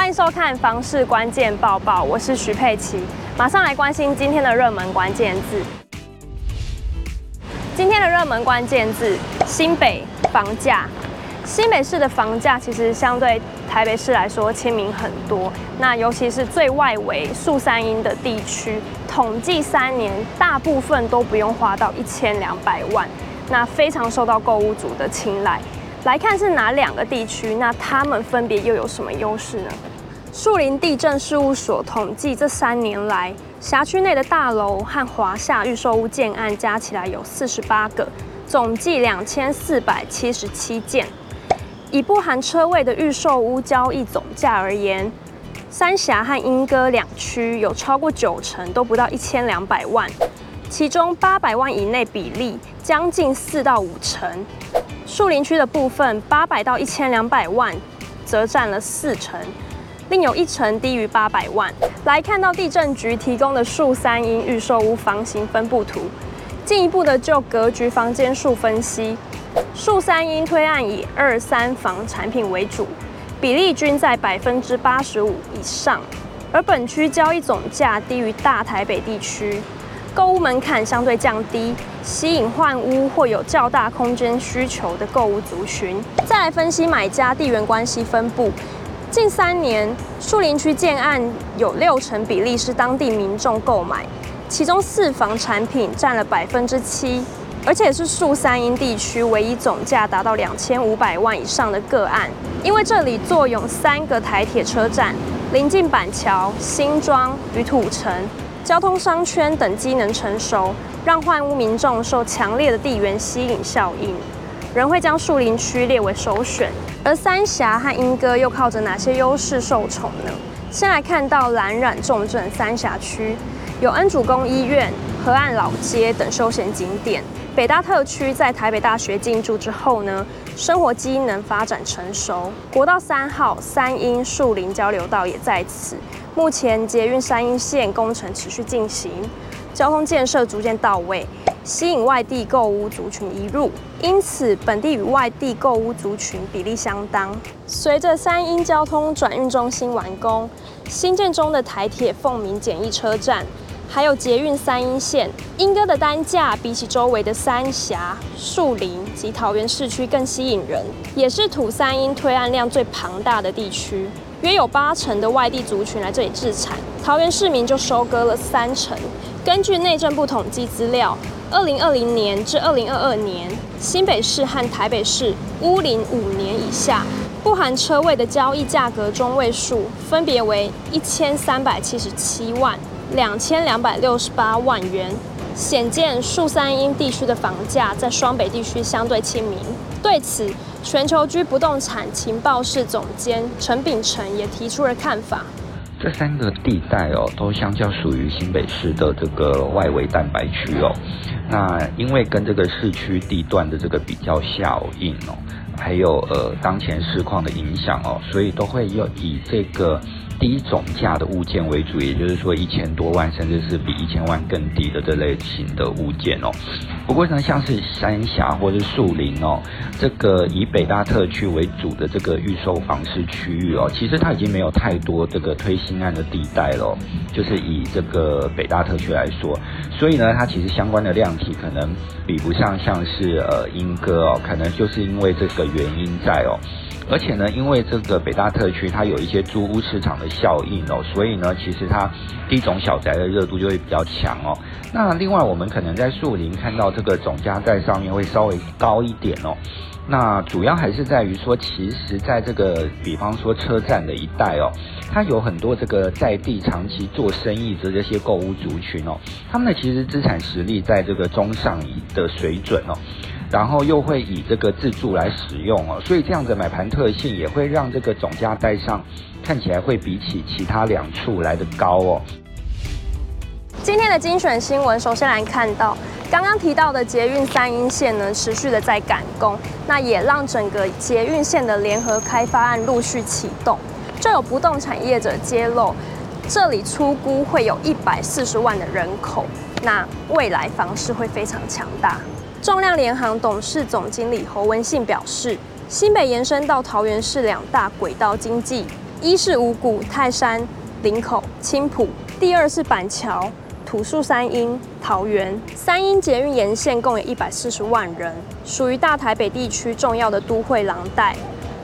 欢迎收看《房市关键报报》，我是徐佩琪，马上来关心今天的热门关键字。今天的热门关键字：新北房价。新北市的房价其实相对台北市来说亲民很多，那尤其是最外围树三莺的地区，统计三年大部分都不用花到一千两百万，那非常受到购物族的青睐。来看是哪两个地区，那他们分别又有什么优势呢？树林地政事务所统计，这三年来辖区内的大楼和华夏预售屋建案加起来有四十八个，总计两千四百七十七件。以不含车位的预售屋交易总价而言，三峡和莺歌两区有超过九成都不到一千两百万，其中八百万以内比例将近四到五成。树林区的部分，八百到一千两百万则占了四成，另有一成低于八百万。来看到地震局提供的树三英预售屋房型分布图，进一步的就格局房间数分析。树三英推案以二三房产品为主，比例均在百分之八十五以上，而本区交易总价低于大台北地区，购物门槛相对降低，吸引换屋或有较大空间需求的购物族群。再来分析买家地缘关系分布，近三年树林区建案有六成比例是当地民众购买，其中四房产品占了百分之七。而且是树三莺地区唯一总价达到两千五百万以上的个案，因为这里坐拥三个台铁车站，临近板桥、新庄与土城，交通商圈等机能成熟，让换屋民众受强烈的地缘吸引效应，仍会将树林区列为首选。而三峡和莺歌又靠着哪些优势受宠呢？先来看到蓝染重镇三峡区，有恩主公医院、河岸老街等休闲景点。北大特区在台北大学进驻之后呢，生活机能发展成熟。国道三号三莺树林交流道也在此。目前捷运三莺线工程持续进行，交通建设逐渐到位，吸引外地购屋族群移入。因此，本地与外地购屋族群比例相当。随着三莺交通转运中心完工，新建中的台铁凤鸣简易车站。还有捷运三莺线，莺歌的单价比起周围的三峡、树林及桃园市区更吸引人，也是土三莺推案量最庞大的地区，约有八成的外地族群来这里置产，桃园市民就收割了三成。根据内政部统计资料，二零二零年至二零二二年，新北市和台北市屋龄五年以下，不含车位的交易价格中位数分别为一千三百七十七万。两千两百六十八万元，显见树三莺地区的房价在双北地区相对亲民。对此，全球居不动产情报室总监陈秉成也提出了看法。这三个地带哦，都相较属于新北市的这个外围蛋白区哦。那因为跟这个市区地段的这个比较效应哦，还有呃当前市况的影响哦，所以都会要以这个。低总价的物件为主，也就是说一千多万，甚至是比一千万更低的这类型的物件哦。不过呢，像是三峡或是树林哦，这个以北大特区为主的这个预售房市区域哦，其实它已经没有太多这个推新案的地带了，就是以这个北大特区来说，所以呢，它其实相关的量体可能比不上像是呃莺歌哦，可能就是因为这个原因在哦。而且呢，因为这个北大特区它有一些租屋市场的效应哦，所以呢，其实它第一种小宅的热度就会比较强哦。那另外，我们可能在树林看到这个总价在上面会稍微高一点哦。那主要还是在于说，其实在这个比方说车站的一带哦，它有很多这个在地长期做生意的这些购物族群哦，他们的其实资产实力在这个中上的水准哦。然后又会以这个自住来使用哦，所以这样的买盘特性也会让这个总价带上看起来会比起其他两处来得高哦。今天的精选新闻，首先来看到刚刚提到的捷运三莺线呢，持续的在赶工，那也让整个捷运线的联合开发案陆续启动。就有不动产业者揭露，这里初估会有一百四十万的人口，那未来房市会非常强大。重量联行董事总经理侯文信表示，新北延伸到桃园市两大轨道经济，一是五股、泰山、林口、青埔，第二是板桥、土树三莺、桃园。三莺捷运沿线共有一百四十万人，属于大台北地区重要的都会廊带。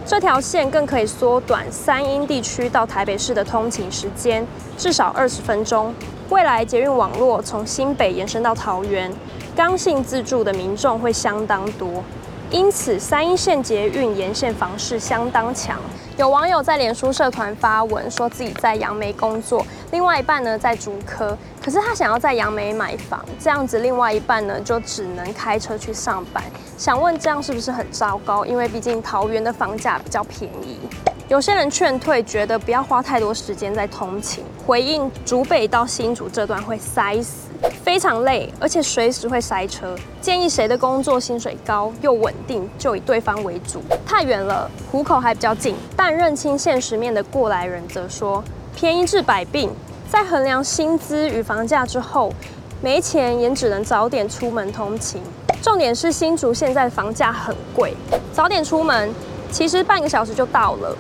这条线更可以缩短三莺地区到台北市的通勤时间，至少二十分钟。未来捷运网络从新北延伸到桃园，刚性自住的民众会相当多。因此，三一线捷运沿线房市相当强。有网友在脸书社团发文，说自己在杨梅工作，另外一半呢在竹科，可是他想要在杨梅买房，这样子另外一半呢就只能开车去上班。想问这样是不是很糟糕？因为毕竟桃园的房价比较便宜。有些人劝退，觉得不要花太多时间在通勤。回应竹北到新竹这段会塞死，非常累，而且随时会塞车。建议谁的工作薪水高又稳定，就以对方为主。太远了，湖口还比较近。但认清现实面的过来人则说，便宜治百病。在衡量薪资与房价之后，没钱也只能早点出门通勤。重点是新竹现在房价很贵，早点出门，其实半个小时就到了。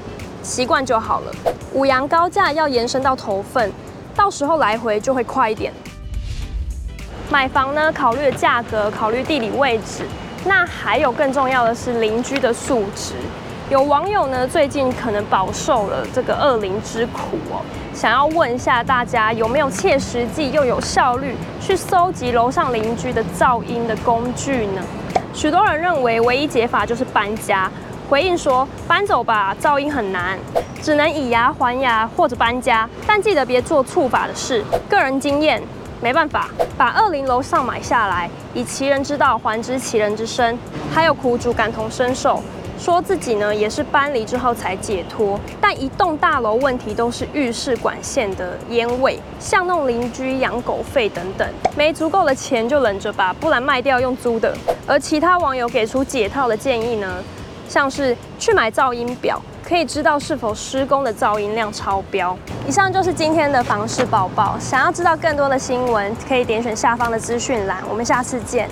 习惯就好了。五羊高架要延伸到头份，到时候来回就会快一点。买房呢，考虑价格，考虑地理位置，那还有更重要的是邻居的素质。有网友呢，最近可能饱受了这个恶邻之苦哦，想要问一下大家，有没有切实际又有效率去搜集楼上邻居的噪音的工具呢？许多人认为，唯一解法就是搬家。回应说：“搬走吧，噪音很难，只能以牙还牙或者搬家。但记得别做触法的事。个人经验，没办法，把二零楼上买下来，以其人之道还治其人之身。还有苦主感同身受，说自己呢也是搬离之后才解脱。但一栋大楼问题都是浴室管线的烟味，巷弄邻居养狗费等等，没足够的钱就忍着吧，不然卖掉用租的。而其他网友给出解套的建议呢？”像是去买噪音表，可以知道是否施工的噪音量超标。以上就是今天的房事报报。想要知道更多的新闻，可以点选下方的资讯栏。我们下次见。